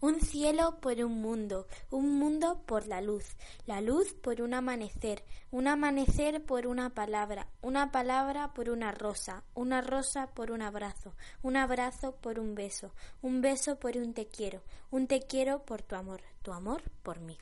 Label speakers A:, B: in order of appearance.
A: Un cielo por un mundo, un mundo por la luz, la luz por un amanecer, un amanecer por una palabra, una palabra por una rosa, una rosa por un abrazo, un abrazo por un beso, un beso por un te quiero, un te quiero por tu amor, tu amor por mí.